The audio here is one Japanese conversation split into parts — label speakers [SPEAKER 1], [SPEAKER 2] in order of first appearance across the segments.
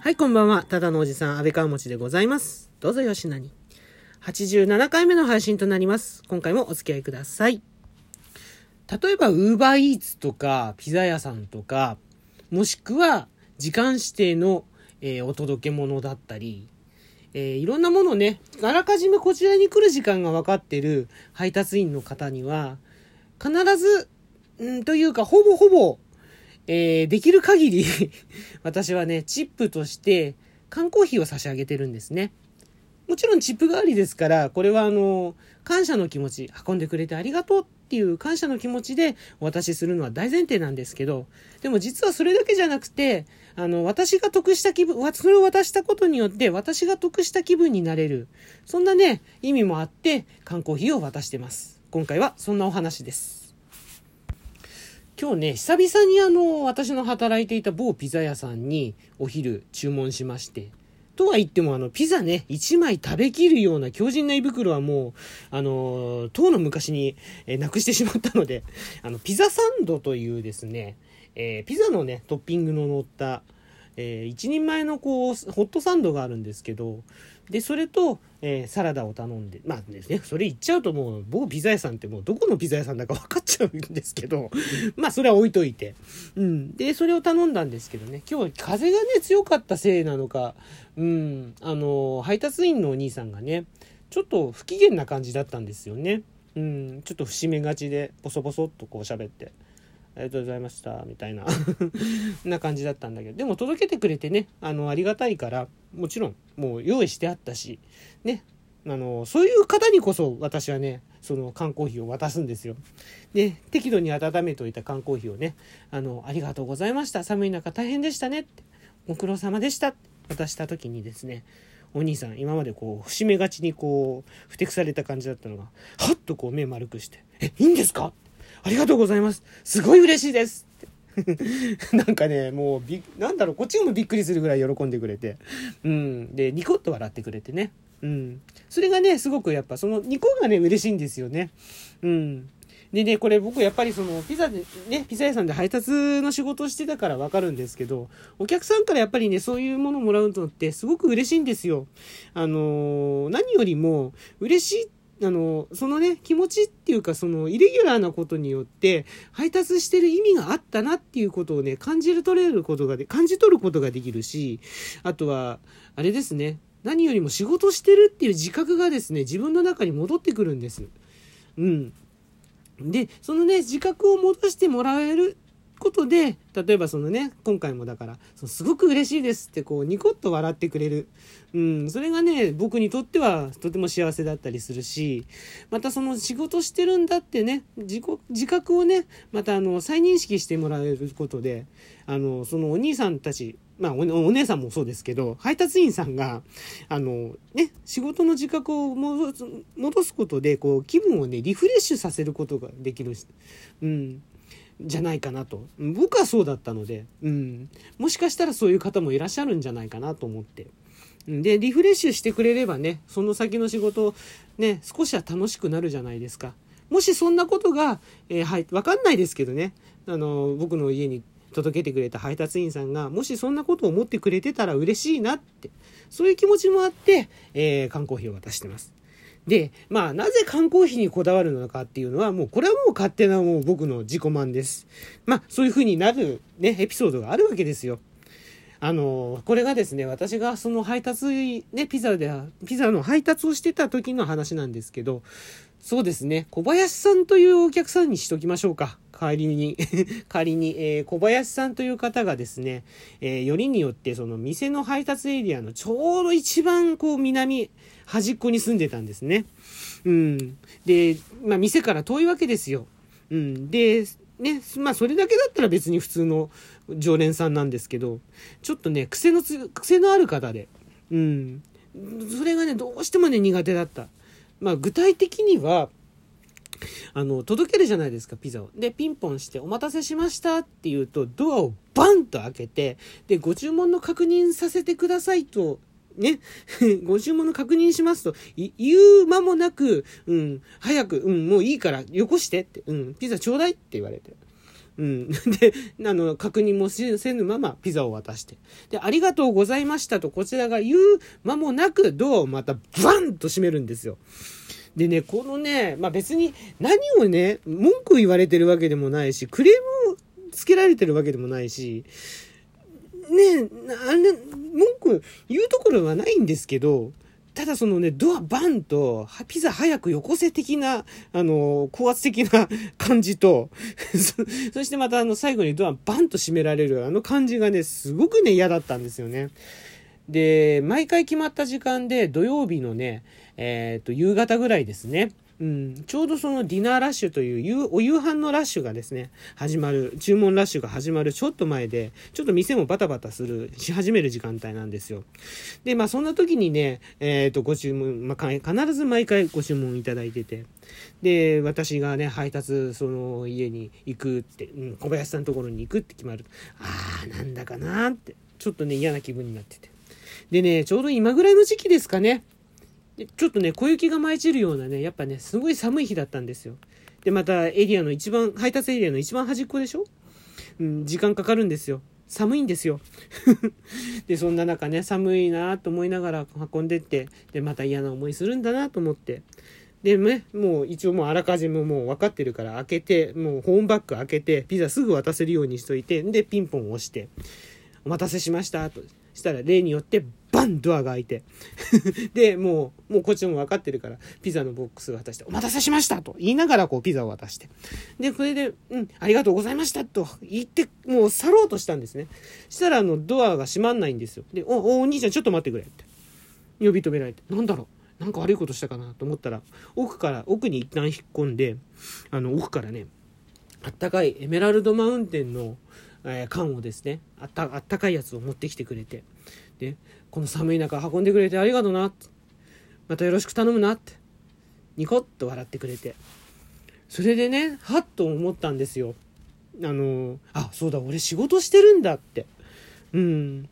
[SPEAKER 1] はい、こんばんは。ただのおじさん、安倍川持でございます。どうぞよしなに。87回目の配信となります。今回もお付き合いください。例えば、ウーバーイーツとか、ピザ屋さんとか、もしくは、時間指定の、えー、お届け物だったり、えー、いろんなものね、あらかじめこちらに来る時間が分かってる配達員の方には、必ず、んというか、ほぼほぼ、えー、できる限り 私はね、チップとして缶コーヒーを差し上げてるんですね。もちろんチップ代わりですから、これはあの、感謝の気持ち、運んでくれてありがとうっていう感謝の気持ちでお渡しするのは大前提なんですけど、でも実はそれだけじゃなくて、あの、私が得した気分、それを渡したことによって私が得した気分になれる。そんなね、意味もあって、缶コーヒーを渡してます。今回はそんなお話です。今日ね、久々にあの、私の働いていた某ピザ屋さんにお昼注文しまして、とは言ってもあの、ピザね、1枚食べきるような強靭な胃袋はもう、あの、当の昔に、えなくしてしまったので、あの、ピザサンドというですね、えー、ピザのね、トッピングの乗った、えー、一人前のこう、ホットサンドがあるんですけど、で、それと、えー、サラダを頼んで、まあですね、それ言っちゃうともう、某ピザ屋さんってもうどこのピザ屋さんだか分かっちゃうんですけど、まあそれは置いといて。うん。で、それを頼んだんですけどね、今日は風がね、強かったせいなのか、うん、あの、配達員のお兄さんがね、ちょっと不機嫌な感じだったんですよね。うん、ちょっと節目がちで、ボソボソっとこう喋って。ありがとうございました、みたいな な感じだったんだけど、でも届けてくれてね、あの、ありがたいから、もちろん、もう用意してあったし、ね、あの、そういう方にこそ私はね、その缶コーヒーを渡すんですよ。で、適度に温めておいた缶コーヒーをね、あの、ありがとうございました。寒い中大変でしたねって。ご苦労様でしたって渡した時にですね、お兄さん、今までこう、節目がちにこう、ふてくされた感じだったのが、はっとこう目丸くして、え、いいんですか？ありがとうございます。すごい嬉しいです。って なんかね、もうび、なんだろう、こっちもびっくりするぐらい喜んでくれて。うん。で、ニコッと笑ってくれてね。うん。それがね、すごくやっぱ、そのニコがね、嬉しいんですよね。うん。でね、これ僕やっぱりそのピザで、ね、ピザ屋さんで配達の仕事をしてたからわかるんですけど、お客さんからやっぱりね、そういうものをもらうのってすごく嬉しいんですよ。あのー、何よりも嬉しいってあの、そのね、気持ちっていうか、その、イレギュラーなことによって、配達してる意味があったなっていうことをね、感じる、取れることがで、感じ取ることができるし、あとは、あれですね、何よりも仕事してるっていう自覚がですね、自分の中に戻ってくるんです。うん。で、そのね、自覚を戻してもらえることで、例えばそのね、今回もだから、そのすごく嬉しいですってこう、ニコッと笑ってくれる。うん、それがね、僕にとってはとても幸せだったりするし、またその仕事してるんだってね、自己、自覚をね、またあの、再認識してもらえることで、あの、そのお兄さんたち、まあお、お姉さんもそうですけど、配達員さんが、あの、ね、仕事の自覚を戻す戻すことで、こう、気分をね、リフレッシュさせることができる。うん。じゃないかなと。僕はそうだったので、うん。もしかしたらそういう方もいらっしゃるんじゃないかなと思って。で、リフレッシュしてくれればね、その先の仕事、ね、少しは楽しくなるじゃないですか。もしそんなことが、えー、はい、わかんないですけどね、あの、僕の家に届けてくれた配達員さんが、もしそんなことを思ってくれてたら嬉しいなって、そういう気持ちもあって、えー、缶コーヒーを渡してます。で、まあ、なぜ缶コーヒーにこだわるのかっていうのは、もう、これはもう勝手なもう僕の自己満です。まあ、そういう風になるね、エピソードがあるわけですよ。あの、これがですね、私がその配達、ね、ピザで、ピザの配達をしてた時の話なんですけど、そうですね、小林さんというお客さんにしときましょうか。代わりに 仮に、えー、小林さんという方がですね、えー、よりによってその店の配達エリアのちょうど一番こう南、端っこに住んでたんですね。うん。で、まあ店から遠いわけですよ。うん。で、ね、まあそれだけだったら別に普通の常連さんなんですけど、ちょっとね、癖のつ、癖のある方で、うん。それがね、どうしてもね、苦手だった。まあ具体的には、あの、届けるじゃないですか、ピザを。で、ピンポンして、お待たせしましたって言うと、ドアをバンと開けて、で、ご注文の確認させてくださいと、ね、ご注文の確認しますと、言う間もなく、うん、早く、うん、もういいから、よこしてって、うん、ピザちょうだいって言われて。うん。で、あの、確認もせぬままピザを渡して。で、ありがとうございましたとこちらが言う間もなくドアをまたバンと閉めるんですよ。でね、このね、まあ別に何をね、文句言われてるわけでもないし、クレームをつけられてるわけでもないし、ね、あれ、文句言うところはないんですけど、ただそのね、ドアバンと、ピザ早くよこせ的な、あの、高圧的な感じと、そしてまたあの、最後にドアバンと閉められるあの感じがね、すごくね、嫌だったんですよね。で、毎回決まった時間で土曜日のね、えっ、ー、と、夕方ぐらいですね。うん、ちょうどそのディナーラッシュというお夕飯のラッシュがですね、始まる、注文ラッシュが始まるちょっと前で、ちょっと店もバタバタする、し始める時間帯なんですよ。で、まあそんな時にね、えっ、ー、と、ご注文、まあ必ず毎回ご注文いただいてて、で、私がね、配達、その家に行くって、うん、小林さんのところに行くって決まる。ああ、なんだかなって、ちょっとね、嫌な気分になってて。でね、ちょうど今ぐらいの時期ですかね。でちょっとね、小雪が舞い散るようなね、やっぱね、すごい寒い日だったんですよ。で、またエリアの一番、配達エリアの一番端っこでしょ？うん、時間かかるんですよ。寒いんですよ。で、そんな中ね、寒いなと思いながら運んでって、で、また嫌な思いするんだなと思って。でね、もう一応もうあらかじめもう分かってるから開けて、もうホームバッグ開けて、ピザすぐ渡せるようにしといて、で、ピンポン押して、お待たせしましたと。したら例によってバンドアが開いて で、もう、もうこっちも分かってるから、ピザのボックスを渡して、お待たせしましたと言いながらこうピザを渡して。で、これで、うん、ありがとうございましたと言って、もう去ろうとしたんですね。したらあのドアが閉まんないんですよ。で、お、お、お兄ちゃんちょっと待ってくれって。呼び止められて、なんだろう？なんか悪いことしたかな？と思ったら、奥から、奥に一旦引っ込んで、あの、奥からね、あったかいエメラルドマウンテンの、えー、缶をですねあったあったかいやつを持ってきてくれてでこの寒い中運んでくれてありがとうなって。またよろしく頼むなって。ニコッと笑ってくれて。それでねはっと思ったんですよ。あのあそうだ俺仕事してるんだって。うん。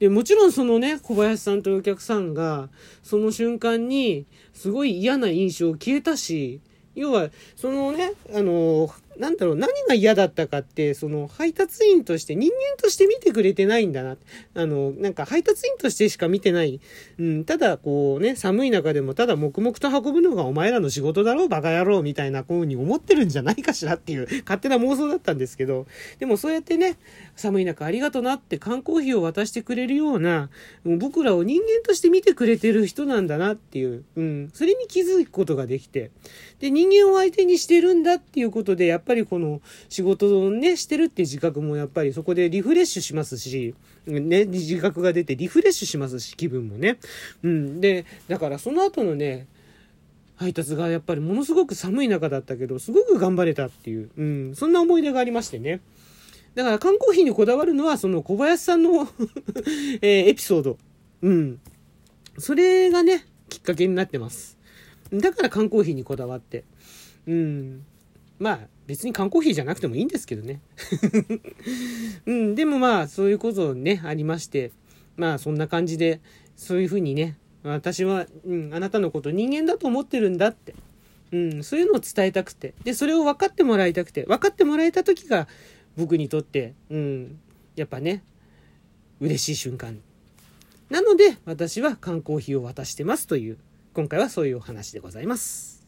[SPEAKER 1] でもちろんそのね小林さんというお客さんがその瞬間にすごい嫌な印象消えたし要はそのねあのなんだろう、何が嫌だったかって、その配達員として人間として見てくれてないんだな。あの、なんか配達員としてしか見てない。うん、ただこうね、寒い中でもただ黙々と運ぶのがお前らの仕事だろう、バカ野郎みたいなこういう風に思ってるんじゃないかしらっていう勝手な妄想だったんですけど、でもそうやってね、寒い中ありがとなって缶コーヒーを渡してくれるような、もう僕らを人間として見てくれてる人なんだなっていう、うん、それに気づくことができて、で、人間を相手にしてるんだっていうことで、やっぱぱりこの仕事をね、してるっていう自覚もやっぱりそこでリフレッシュしますし、ね、自覚が出てリフレッシュしますし、気分もね。うん。で、だからその後のね、配達がやっぱりものすごく寒い中だったけど、すごく頑張れたっていう、うん、そんな思い出がありましてね。だから缶コーヒーにこだわるのは、その小林さんの えー、エピソード。うん。それがね、きっかけになってます。だから缶コーヒーにこだわって。うん。まあ、別に缶コーヒーじゃなくてもいいんですけどね。うん、でもまあ、そういうことね、ありまして、まあ、そんな感じで、そういうふうにね、私は、うん、あなたのこと人間だと思ってるんだって。うん、そういうのを伝えたくて。で、それを分かってもらいたくて。分かってもらえた時が、僕にとって、うん、やっぱね、嬉しい瞬間。なので、私は缶コーヒーを渡してますという、今回はそういうお話でございます。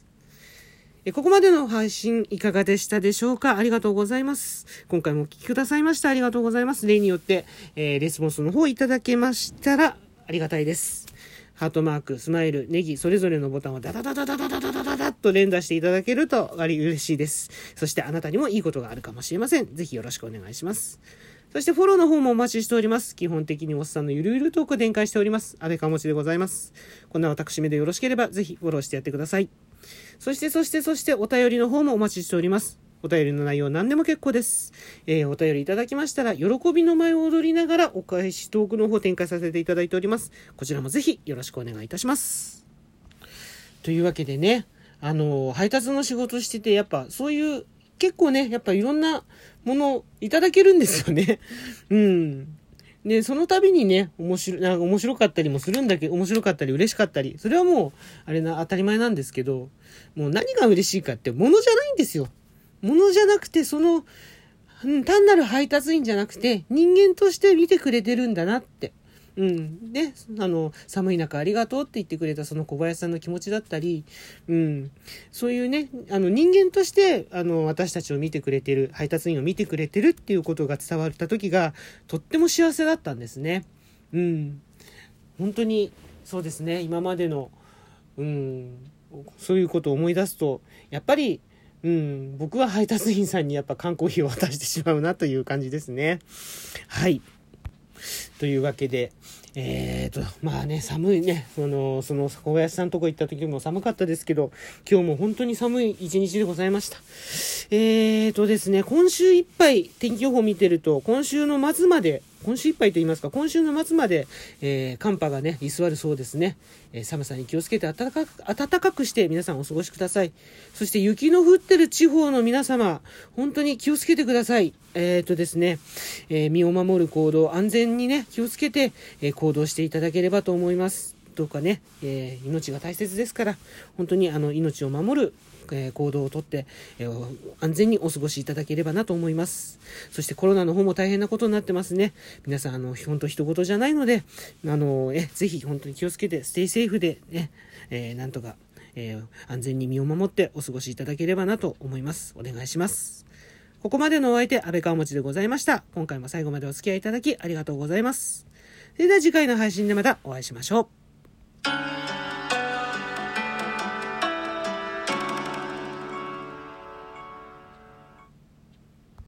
[SPEAKER 1] ここまでの配信いかがでしたでしょうか？ありがとうございます。今回もお聴きくださいました。ありがとうございます。例によって、えー、レスポンスの方いただけましたらありがたいです。ハートマーク、スマイル、ネギ、それぞれのボタンをダダダダダダダダダダダッと連打していただけるとあり嬉しいです。そしてあなたにもいいことがあるかもしれません。ぜひよろしくお願いします。そしてフォローの方もお待ちしております。基本的におっさんのゆるゆるトークを展開しております。安倍かもちでございます。こんな私めでよろしければぜひフォローしてやってください。そして、そして、そして、お便りの方もお待ちしております。お便りの内容何でも結構です。えー、お便りいただきましたら、喜びの舞を踊りながらお返しトークの方展開させていただいております。こちらもぜひよろしくお願いいたします。というわけでね、あの、配達の仕事してて、やっぱそういう、結構ね、やっぱいろんなものいただけるんですよね。うん。で、その度にね、面白、なんか面白かったりもするんだけど、面白かったり嬉しかったり、それはもう、あれな、当たり前なんですけど、もう何が嬉しいかって、物じゃないんですよ。物じゃなくて、その、単なる配達員じゃなくて、人間として見てくれてるんだなって。うん。ね、あの、寒い中ありがとうって言ってくれたその小林さんの気持ちだったり、うん。そういうね、あの、人間として、あの、私たちを見てくれてる、配達員を見てくれてるっていうことが伝わった時が、とっても幸せだったんですね。うん。本当に、そうですね、今までの、うん、そういうことを思い出すと、やっぱり、うん、僕は配達員さんにやっぱ缶コーヒーを渡してしまうなという感じですね。はい。というわけで、えーと、まあね、寒いね、その、その小林さんとこ行った時も寒かったですけど、今日も本当に寒い一日でございました。えーとですね、今週いっぱい天気予報見てると、今週の末まで、今週いっぱいと言いますか、今週の末まで、えー、寒波がね、居座るそうですね。えー、寒さに気をつけて暖かく、暖かくして皆さんお過ごしください。そして雪の降ってる地方の皆様、本当に気をつけてください。えーとですね、えー、身を守る行動、安全にね、気をつけて、えー、行動していただければと思います。どうかね、えー、命が大切ですから、本当にあの命を守る、えー、行動をとって、えー、安全にお過ごしいただければなと思います。そしてコロナの方も大変なことになってますね。皆さん、あの、本当人事じゃないので、あの、え、ぜひ本当に気をつけて、ステイセーフでね、えー、なんとか、えー、安全に身を守ってお過ごしいただければなと思います。お願いします。ここまでのお相手、安倍川持でございました。今回も最後までお付き合いいただきありがとうございます。それでは次回の配信でまたお会いしましょう。